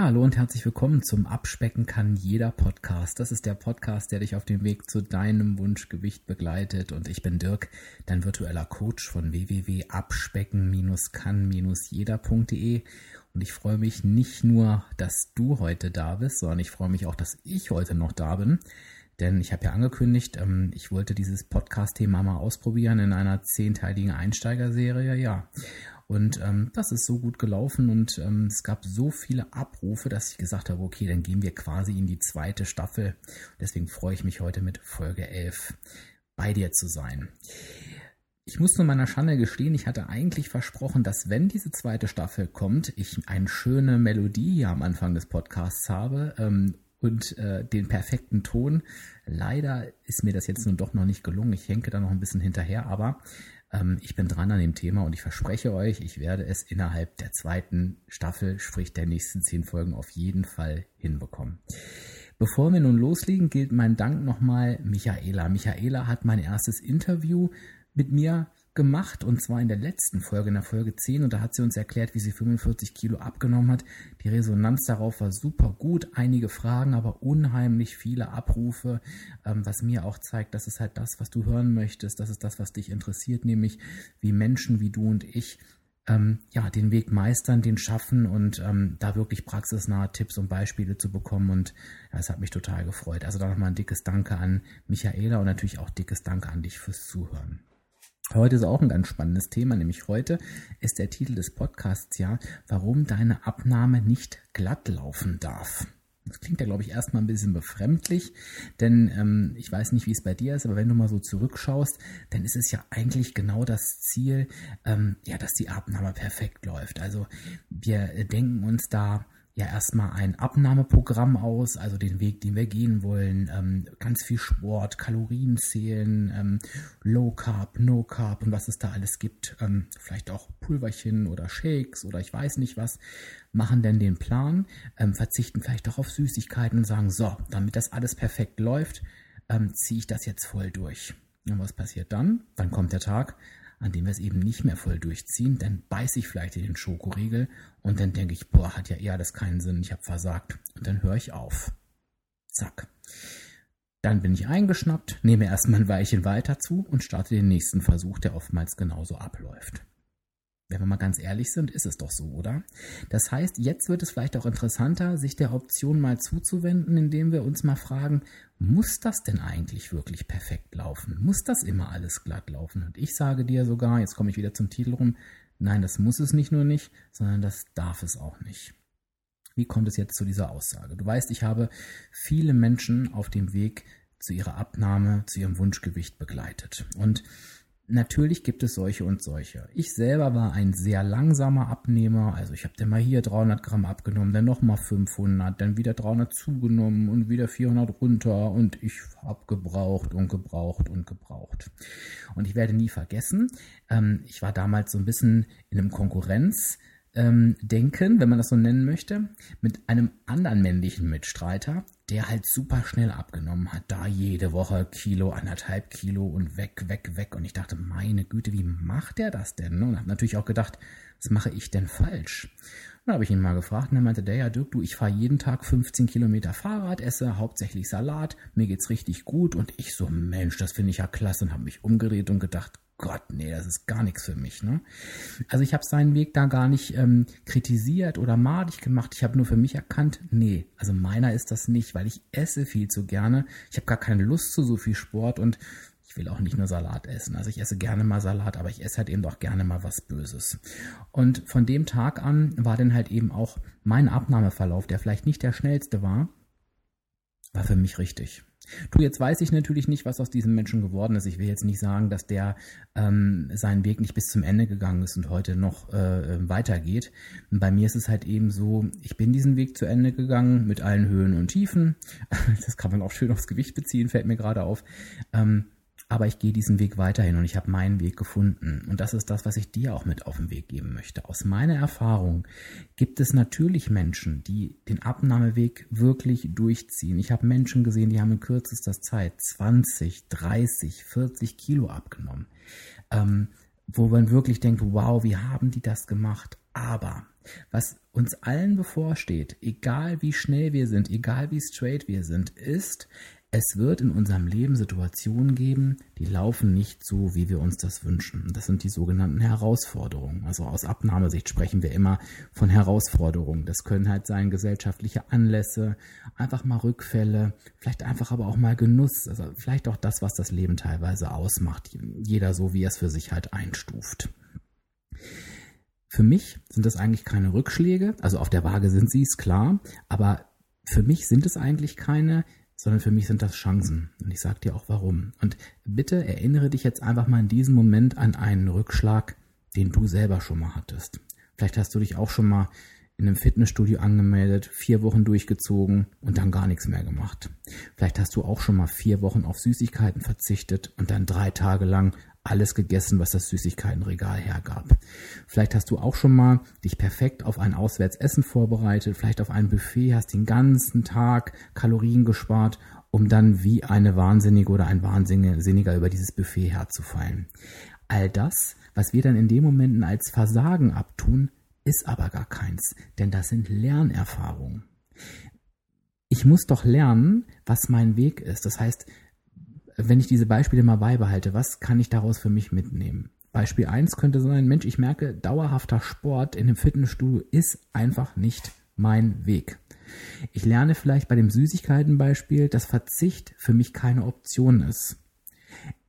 Ja, hallo und herzlich willkommen zum Abspecken kann jeder Podcast. Das ist der Podcast, der dich auf dem Weg zu deinem Wunschgewicht begleitet. Und ich bin Dirk, dein virtueller Coach von www.abspecken-kann-jeder.de. Und ich freue mich nicht nur, dass du heute da bist, sondern ich freue mich auch, dass ich heute noch da bin. Denn ich habe ja angekündigt, ähm, ich wollte dieses Podcast-Thema mal ausprobieren in einer zehnteiligen Einsteigerserie. Ja. Und ähm, das ist so gut gelaufen und ähm, es gab so viele Abrufe, dass ich gesagt habe, okay, dann gehen wir quasi in die zweite Staffel. Deswegen freue ich mich heute mit Folge 11 bei dir zu sein. Ich muss nur meiner Schande gestehen, ich hatte eigentlich versprochen, dass wenn diese zweite Staffel kommt, ich eine schöne Melodie hier am Anfang des Podcasts habe ähm, und äh, den perfekten Ton. Leider ist mir das jetzt nun doch noch nicht gelungen. Ich henke da noch ein bisschen hinterher, aber ich bin dran an dem Thema und ich verspreche euch, ich werde es innerhalb der zweiten Staffel, sprich der nächsten zehn Folgen, auf jeden Fall hinbekommen. Bevor wir nun loslegen, gilt mein Dank nochmal Michaela. Michaela hat mein erstes Interview mit mir gemacht und zwar in der letzten Folge, in der Folge 10 und da hat sie uns erklärt, wie sie 45 Kilo abgenommen hat. Die Resonanz darauf war super gut, einige Fragen, aber unheimlich viele Abrufe, ähm, was mir auch zeigt, das ist halt das, was du hören möchtest, das ist das, was dich interessiert, nämlich wie Menschen wie du und ich ähm, ja, den Weg meistern, den schaffen und ähm, da wirklich praxisnahe Tipps und Beispiele zu bekommen. Und ja, es hat mich total gefreut. Also da nochmal ein dickes Danke an Michaela und natürlich auch dickes Danke an dich fürs Zuhören. Heute ist auch ein ganz spannendes Thema, nämlich heute ist der Titel des Podcasts ja, warum deine Abnahme nicht glatt laufen darf. Das klingt ja, glaube ich, erstmal ein bisschen befremdlich, denn ähm, ich weiß nicht, wie es bei dir ist, aber wenn du mal so zurückschaust, dann ist es ja eigentlich genau das Ziel, ähm, ja, dass die Abnahme perfekt läuft. Also wir denken uns da ja erstmal ein Abnahmeprogramm aus, also den Weg, den wir gehen wollen. Ähm, ganz viel Sport, Kalorien zählen, ähm, Low Carb, No Carb und was es da alles gibt. Ähm, vielleicht auch Pulverchen oder Shakes oder ich weiß nicht was. Machen denn den Plan, ähm, verzichten vielleicht auch auf Süßigkeiten und sagen, so, damit das alles perfekt läuft, ähm, ziehe ich das jetzt voll durch. Und was passiert dann? Dann kommt der Tag, an dem wir es eben nicht mehr voll durchziehen, dann beiße ich vielleicht in den Schokoriegel und dann denke ich, boah, hat ja eher alles keinen Sinn, ich habe versagt. Und dann höre ich auf. Zack. Dann bin ich eingeschnappt, nehme erstmal ein Weilchen weiter zu und starte den nächsten Versuch, der oftmals genauso abläuft. Wenn wir mal ganz ehrlich sind, ist es doch so, oder? Das heißt, jetzt wird es vielleicht auch interessanter, sich der Option mal zuzuwenden, indem wir uns mal fragen, muss das denn eigentlich wirklich perfekt laufen? Muss das immer alles glatt laufen? Und ich sage dir sogar, jetzt komme ich wieder zum Titel rum, nein, das muss es nicht nur nicht, sondern das darf es auch nicht. Wie kommt es jetzt zu dieser Aussage? Du weißt, ich habe viele Menschen auf dem Weg zu ihrer Abnahme, zu ihrem Wunschgewicht begleitet. Und Natürlich gibt es solche und solche. Ich selber war ein sehr langsamer Abnehmer. Also ich habe dann mal hier 300 Gramm abgenommen, dann nochmal 500, dann wieder 300 zugenommen und wieder 400 runter und ich habe gebraucht und gebraucht und gebraucht. Und ich werde nie vergessen, ähm, ich war damals so ein bisschen in einem Konkurrenz ähm, denken, wenn man das so nennen möchte, mit einem anderen männlichen Mitstreiter, der halt super schnell abgenommen hat. Da jede Woche Kilo, anderthalb Kilo und weg, weg, weg. Und ich dachte, meine Güte, wie macht der das denn? Und habe natürlich auch gedacht, was mache ich denn falsch? Und dann habe ich ihn mal gefragt und er meinte, der ja, Dirk, du, ich fahre jeden Tag 15 Kilometer Fahrrad, esse hauptsächlich Salat, mir geht's richtig gut. Und ich so, Mensch, das finde ich ja klasse und habe mich umgedreht und gedacht, Gott, nee, das ist gar nichts für mich. Ne? Also ich habe seinen Weg da gar nicht ähm, kritisiert oder madig gemacht. Ich habe nur für mich erkannt, nee, also meiner ist das nicht, weil ich esse viel zu gerne. Ich habe gar keine Lust zu so viel Sport und ich will auch nicht nur Salat essen. Also ich esse gerne mal Salat, aber ich esse halt eben doch gerne mal was Böses. Und von dem Tag an war dann halt eben auch mein Abnahmeverlauf, der vielleicht nicht der schnellste war, war für mich richtig. Du, jetzt weiß ich natürlich nicht, was aus diesem Menschen geworden ist. Ich will jetzt nicht sagen, dass der ähm, seinen Weg nicht bis zum Ende gegangen ist und heute noch äh, weitergeht. Bei mir ist es halt eben so, ich bin diesen Weg zu Ende gegangen mit allen Höhen und Tiefen. Das kann man auch schön aufs Gewicht beziehen, fällt mir gerade auf. Ähm, aber ich gehe diesen Weg weiterhin und ich habe meinen Weg gefunden. Und das ist das, was ich dir auch mit auf den Weg geben möchte. Aus meiner Erfahrung gibt es natürlich Menschen, die den Abnahmeweg wirklich durchziehen. Ich habe Menschen gesehen, die haben in kürzester Zeit 20, 30, 40 Kilo abgenommen. Ähm, wo man wirklich denkt, wow, wie haben die das gemacht? Aber was uns allen bevorsteht, egal wie schnell wir sind, egal wie straight wir sind, ist, es wird in unserem Leben Situationen geben, die laufen nicht so, wie wir uns das wünschen. Das sind die sogenannten Herausforderungen. Also aus Abnahmesicht sprechen wir immer von Herausforderungen. Das können halt sein gesellschaftliche Anlässe, einfach mal Rückfälle, vielleicht einfach aber auch mal Genuss. Also vielleicht auch das, was das Leben teilweise ausmacht. Jeder so, wie er es für sich halt einstuft. Für mich sind das eigentlich keine Rückschläge. Also auf der Waage sind sie es klar, aber für mich sind es eigentlich keine, sondern für mich sind das Chancen. Und ich sage dir auch warum. Und bitte erinnere dich jetzt einfach mal in diesem Moment an einen Rückschlag, den du selber schon mal hattest. Vielleicht hast du dich auch schon mal in einem Fitnessstudio angemeldet, vier Wochen durchgezogen und dann gar nichts mehr gemacht. Vielleicht hast du auch schon mal vier Wochen auf Süßigkeiten verzichtet und dann drei Tage lang alles gegessen, was das Süßigkeitenregal hergab. Vielleicht hast du auch schon mal dich perfekt auf ein Auswärtsessen vorbereitet, vielleicht auf ein Buffet, hast den ganzen Tag Kalorien gespart, um dann wie eine Wahnsinnige oder ein Wahnsinniger über dieses Buffet herzufallen. All das, was wir dann in den Momenten als Versagen abtun, ist aber gar keins, denn das sind Lernerfahrungen. Ich muss doch lernen, was mein Weg ist. Das heißt, wenn ich diese Beispiele mal beibehalte, was kann ich daraus für mich mitnehmen? Beispiel 1 könnte sein, Mensch, ich merke, dauerhafter Sport in einem Fitnessstudio ist einfach nicht mein Weg. Ich lerne vielleicht bei dem Süßigkeitenbeispiel, dass Verzicht für mich keine Option ist.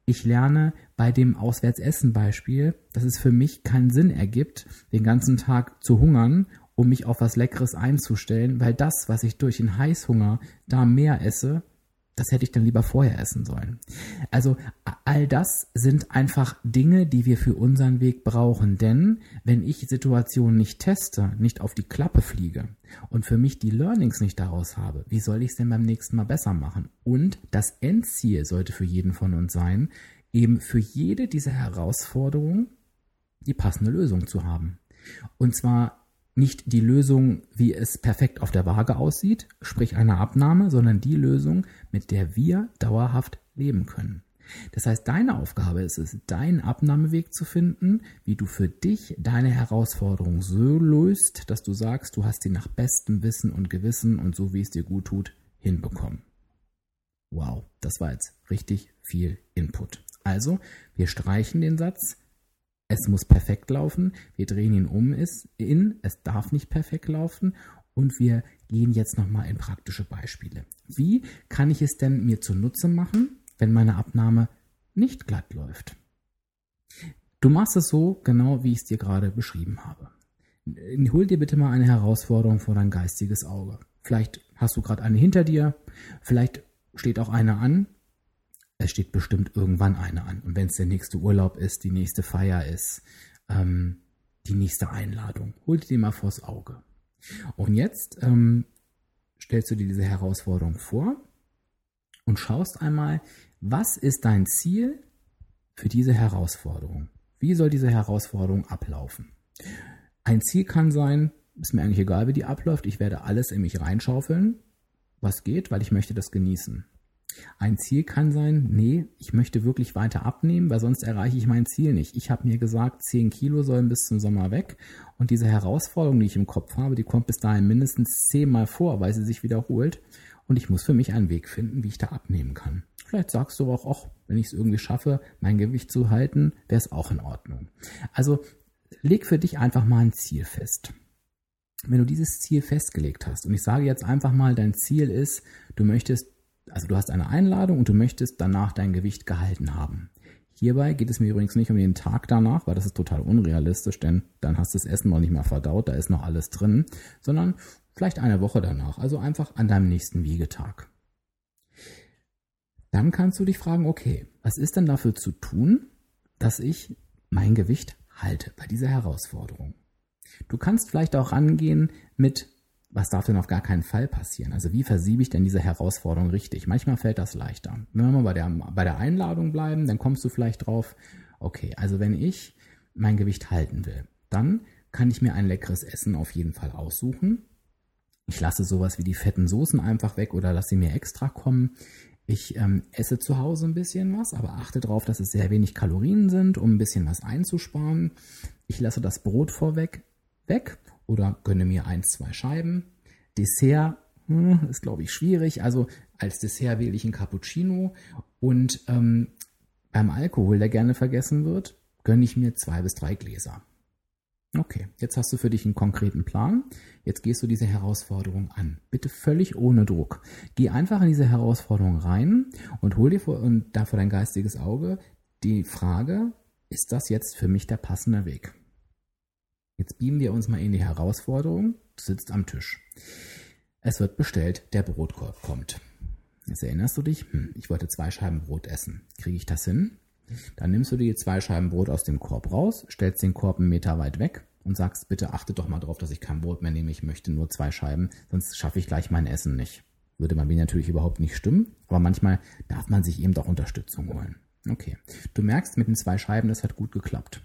Ich lerne bei dem Auswärtsessen-Beispiel, dass es für mich keinen Sinn ergibt, den ganzen Tag zu hungern, um mich auf was Leckeres einzustellen, weil das, was ich durch den Heißhunger da mehr esse, das hätte ich dann lieber vorher essen sollen. Also all das sind einfach Dinge, die wir für unseren Weg brauchen. Denn wenn ich Situationen nicht teste, nicht auf die Klappe fliege und für mich die Learnings nicht daraus habe, wie soll ich es denn beim nächsten Mal besser machen? Und das Endziel sollte für jeden von uns sein, eben für jede dieser Herausforderungen die passende Lösung zu haben. Und zwar nicht die Lösung, wie es perfekt auf der Waage aussieht, sprich eine Abnahme, sondern die Lösung, mit der wir dauerhaft leben können. Das heißt, deine Aufgabe ist es, deinen Abnahmeweg zu finden, wie du für dich deine Herausforderung so löst, dass du sagst, du hast sie nach bestem Wissen und Gewissen und so wie es dir gut tut, hinbekommen. Wow, das war jetzt richtig viel Input. Also, wir streichen den Satz, es muss perfekt laufen. Wir drehen ihn um in, es darf nicht perfekt laufen. Und wir gehen jetzt nochmal in praktische Beispiele. Wie kann ich es denn mir zunutze machen, wenn meine Abnahme nicht glatt läuft? Du machst es so genau, wie ich es dir gerade beschrieben habe. Hol dir bitte mal eine Herausforderung vor dein geistiges Auge. Vielleicht hast du gerade eine hinter dir, vielleicht steht auch eine an es steht bestimmt irgendwann eine an. Und wenn es der nächste Urlaub ist, die nächste Feier ist, ähm, die nächste Einladung, hol dir die mal vors Auge. Und jetzt ähm, stellst du dir diese Herausforderung vor und schaust einmal, was ist dein Ziel für diese Herausforderung? Wie soll diese Herausforderung ablaufen? Ein Ziel kann sein, ist mir eigentlich egal, wie die abläuft, ich werde alles in mich reinschaufeln, was geht, weil ich möchte das genießen. Ein Ziel kann sein, nee, ich möchte wirklich weiter abnehmen, weil sonst erreiche ich mein Ziel nicht. Ich habe mir gesagt, 10 Kilo sollen bis zum Sommer weg und diese Herausforderung, die ich im Kopf habe, die kommt bis dahin mindestens zehnmal vor, weil sie sich wiederholt und ich muss für mich einen Weg finden, wie ich da abnehmen kann. Vielleicht sagst du auch, ach, wenn ich es irgendwie schaffe, mein Gewicht zu halten, wäre es auch in Ordnung. Also leg für dich einfach mal ein Ziel fest. Wenn du dieses Ziel festgelegt hast, und ich sage jetzt einfach mal, dein Ziel ist, du möchtest also du hast eine Einladung und du möchtest danach dein Gewicht gehalten haben. Hierbei geht es mir übrigens nicht um den Tag danach, weil das ist total unrealistisch, denn dann hast du das Essen noch nicht mehr verdaut, da ist noch alles drin, sondern vielleicht eine Woche danach, also einfach an deinem nächsten Wiegetag. Dann kannst du dich fragen, okay, was ist denn dafür zu tun, dass ich mein Gewicht halte bei dieser Herausforderung? Du kannst vielleicht auch rangehen mit was darf denn auf gar keinen Fall passieren? Also wie versiebe ich denn diese Herausforderung richtig? Manchmal fällt das leichter. Wenn wir mal bei der, bei der Einladung bleiben, dann kommst du vielleicht drauf, okay, also wenn ich mein Gewicht halten will, dann kann ich mir ein leckeres Essen auf jeden Fall aussuchen. Ich lasse sowas wie die fetten Soßen einfach weg oder lasse sie mir extra kommen. Ich ähm, esse zu Hause ein bisschen was, aber achte darauf, dass es sehr wenig Kalorien sind, um ein bisschen was einzusparen. Ich lasse das Brot vorweg weg oder gönne mir ein, zwei Scheiben. Dessert hm, ist, glaube ich, schwierig. Also als Dessert wähle ich ein Cappuccino und ähm, beim Alkohol, der gerne vergessen wird, gönne ich mir zwei bis drei Gläser. Okay, jetzt hast du für dich einen konkreten Plan. Jetzt gehst du diese Herausforderung an. Bitte völlig ohne Druck. Geh einfach in diese Herausforderung rein und hol dir vor, und da vor dein geistiges Auge die Frage, ist das jetzt für mich der passende Weg? Jetzt beamen wir uns mal in die Herausforderung. Du sitzt am Tisch. Es wird bestellt, der Brotkorb kommt. Jetzt erinnerst du dich, hm, ich wollte zwei Scheiben Brot essen. Kriege ich das hin? Dann nimmst du dir zwei Scheiben Brot aus dem Korb raus, stellst den Korb einen Meter weit weg und sagst, bitte achte doch mal drauf, dass ich kein Brot mehr nehme, ich möchte nur zwei Scheiben, sonst schaffe ich gleich mein Essen nicht. Würde bei mir natürlich überhaupt nicht stimmen, aber manchmal darf man sich eben doch Unterstützung holen. Okay. Du merkst mit den zwei Scheiben, das hat gut geklappt.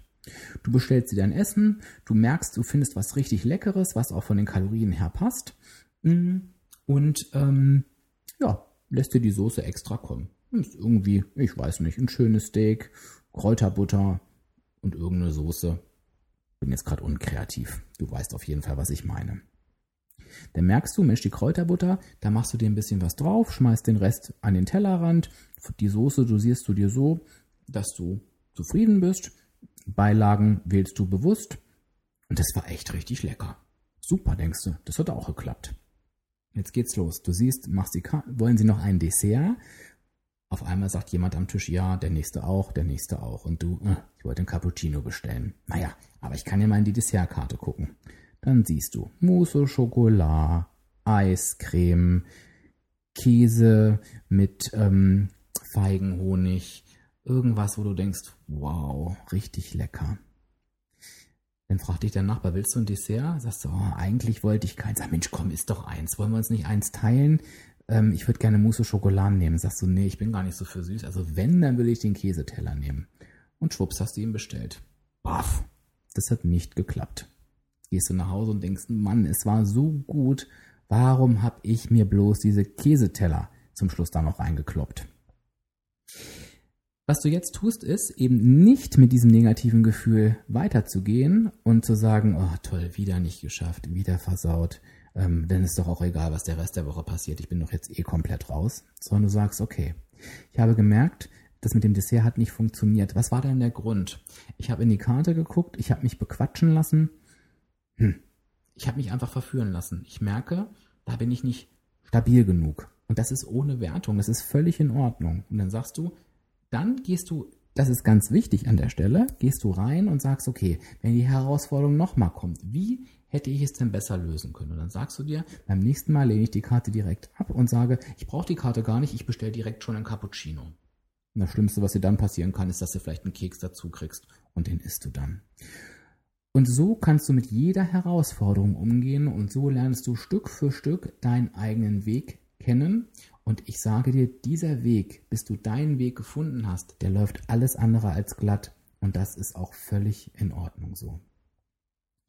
Du bestellst dir dein Essen, du merkst, du findest was richtig Leckeres, was auch von den Kalorien her passt. Mm, und ähm, ja, lässt dir die Soße extra kommen. Ist irgendwie, ich weiß nicht, ein schönes Steak, Kräuterbutter und irgendeine Soße. Bin jetzt gerade unkreativ. Du weißt auf jeden Fall, was ich meine. Dann merkst du, Mensch, die Kräuterbutter, da machst du dir ein bisschen was drauf, schmeißt den Rest an den Tellerrand. Die Soße dosierst du dir so, dass du zufrieden bist. Beilagen wählst du bewusst. Und das war echt richtig lecker. Super, denkst du. Das hat auch geklappt. Jetzt geht's los. Du siehst, machst die wollen sie noch ein Dessert? Auf einmal sagt jemand am Tisch, ja, der nächste auch, der nächste auch. Und du, äh, ich wollte einen Cappuccino bestellen. Naja, aber ich kann ja mal in die Dessertkarte gucken. Dann siehst du Mousse Schokolade, Eiscreme, Käse mit ähm, Feigenhonig, irgendwas, wo du denkst, wow, richtig lecker. Dann fragt dich der Nachbar, willst du ein Dessert? Sagst du, oh, eigentlich wollte ich keins. Sag, Mensch, komm, ist doch eins. Wollen wir uns nicht eins teilen? Ähm, ich würde gerne Mousse Schokolade nehmen. Sagst du, nee, ich bin gar nicht so für süß. Also wenn, dann will ich den Käseteller nehmen. Und schwupps, hast du ihn bestellt. Baff. Das hat nicht geklappt. Gehst du nach Hause und denkst, Mann, es war so gut. Warum habe ich mir bloß diese Käseteller zum Schluss da noch reingekloppt? Was du jetzt tust, ist eben nicht mit diesem negativen Gefühl weiterzugehen und zu sagen, oh toll, wieder nicht geschafft, wieder versaut, ähm, denn ist doch auch egal, was der Rest der Woche passiert, ich bin doch jetzt eh komplett raus, sondern du sagst, okay, ich habe gemerkt, das mit dem Dessert hat nicht funktioniert. Was war denn der Grund? Ich habe in die Karte geguckt, ich habe mich bequatschen lassen, hm. ich habe mich einfach verführen lassen. Ich merke, da bin ich nicht stabil genug. Und das ist ohne Wertung, das ist völlig in Ordnung. Und dann sagst du, dann gehst du, das ist ganz wichtig an der Stelle, gehst du rein und sagst, okay, wenn die Herausforderung nochmal kommt, wie hätte ich es denn besser lösen können? Und dann sagst du dir, beim nächsten Mal lehne ich die Karte direkt ab und sage, ich brauche die Karte gar nicht, ich bestelle direkt schon ein Cappuccino. Und das Schlimmste, was dir dann passieren kann, ist, dass du vielleicht einen Keks dazu kriegst und den isst du dann. Und so kannst du mit jeder Herausforderung umgehen und so lernst du Stück für Stück deinen eigenen Weg kennen und ich sage dir, dieser Weg, bis du deinen Weg gefunden hast, der läuft alles andere als glatt. Und das ist auch völlig in Ordnung so.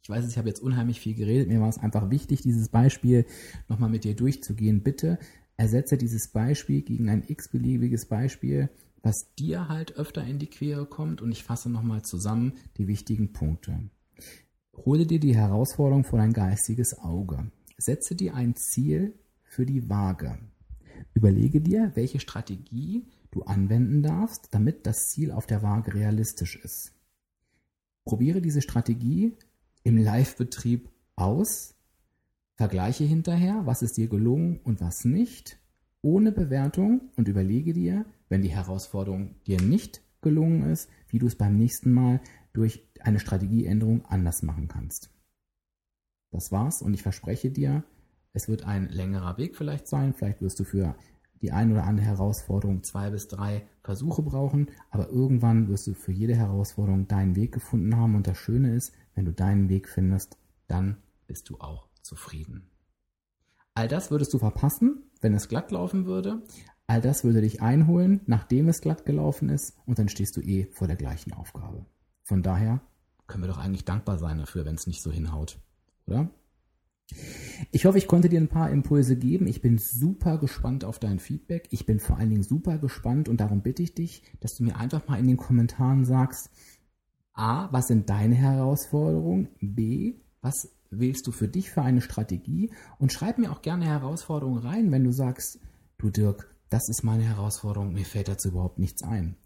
Ich weiß, ich habe jetzt unheimlich viel geredet. Mir war es einfach wichtig, dieses Beispiel nochmal mit dir durchzugehen. Bitte ersetze dieses Beispiel gegen ein x-beliebiges Beispiel, was dir halt öfter in die Quere kommt. Und ich fasse nochmal zusammen die wichtigen Punkte. Hole dir die Herausforderung vor dein geistiges Auge. Setze dir ein Ziel für die Waage. Überlege dir, welche Strategie du anwenden darfst, damit das Ziel auf der Waage realistisch ist. Probiere diese Strategie im Live-Betrieb aus, vergleiche hinterher, was ist dir gelungen und was nicht, ohne Bewertung und überlege dir, wenn die Herausforderung dir nicht gelungen ist, wie du es beim nächsten Mal durch eine Strategieänderung anders machen kannst. Das war's und ich verspreche dir, es wird ein längerer Weg vielleicht sein. Vielleicht wirst du für die ein oder andere Herausforderung zwei bis drei Versuche brauchen, aber irgendwann wirst du für jede Herausforderung deinen Weg gefunden haben. Und das Schöne ist, wenn du deinen Weg findest, dann bist du auch zufrieden. All das würdest du verpassen, wenn es glatt laufen würde. All das würde dich einholen, nachdem es glatt gelaufen ist, und dann stehst du eh vor der gleichen Aufgabe. Von daher können wir doch eigentlich dankbar sein dafür, wenn es nicht so hinhaut, oder? Ich hoffe, ich konnte dir ein paar Impulse geben. Ich bin super gespannt auf dein Feedback. Ich bin vor allen Dingen super gespannt und darum bitte ich dich, dass du mir einfach mal in den Kommentaren sagst, A, was sind deine Herausforderungen? B, was wählst du für dich für eine Strategie? Und schreib mir auch gerne Herausforderungen rein, wenn du sagst, du Dirk, das ist meine Herausforderung, mir fällt dazu überhaupt nichts ein.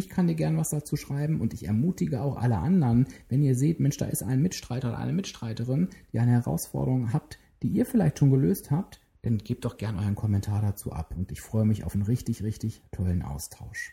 Ich kann dir gerne was dazu schreiben und ich ermutige auch alle anderen, wenn ihr seht, Mensch, da ist ein Mitstreiter oder eine Mitstreiterin, die eine Herausforderung habt, die ihr vielleicht schon gelöst habt, dann gebt doch gerne euren Kommentar dazu ab und ich freue mich auf einen richtig, richtig tollen Austausch.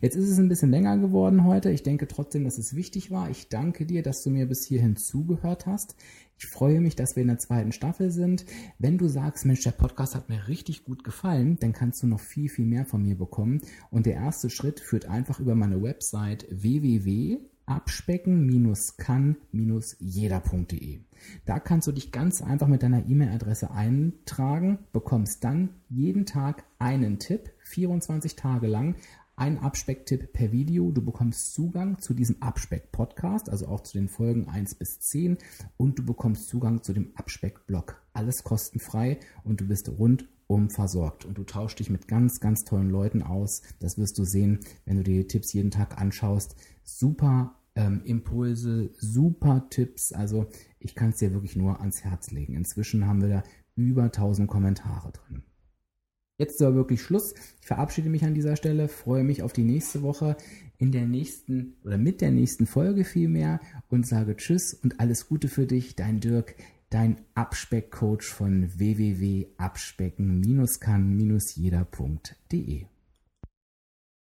Jetzt ist es ein bisschen länger geworden heute. Ich denke trotzdem, dass es wichtig war. Ich danke dir, dass du mir bis hierhin zugehört hast. Ich freue mich, dass wir in der zweiten Staffel sind. Wenn du sagst, Mensch, der Podcast hat mir richtig gut gefallen, dann kannst du noch viel, viel mehr von mir bekommen. Und der erste Schritt führt einfach über meine Website www.abspecken-kann-jeder.de. Da kannst du dich ganz einfach mit deiner E-Mail-Adresse eintragen, bekommst dann jeden Tag einen Tipp, 24 Tage lang, ein Abspecktipp per Video. Du bekommst Zugang zu diesem Abspeck-Podcast, also auch zu den Folgen 1 bis 10 und du bekommst Zugang zu dem Abspeck-Blog. Alles kostenfrei und du bist rundum versorgt und du tauschst dich mit ganz, ganz tollen Leuten aus. Das wirst du sehen, wenn du dir die Tipps jeden Tag anschaust. Super ähm, Impulse, super Tipps. Also ich kann es dir wirklich nur ans Herz legen. Inzwischen haben wir da über 1000 Kommentare drin. Jetzt soll wirklich Schluss. Ich verabschiede mich an dieser Stelle, freue mich auf die nächste Woche in der nächsten oder mit der nächsten Folge vielmehr und sage Tschüss und alles Gute für dich, dein Dirk, dein Abspeckcoach von www.abspecken-kann-jeder.de.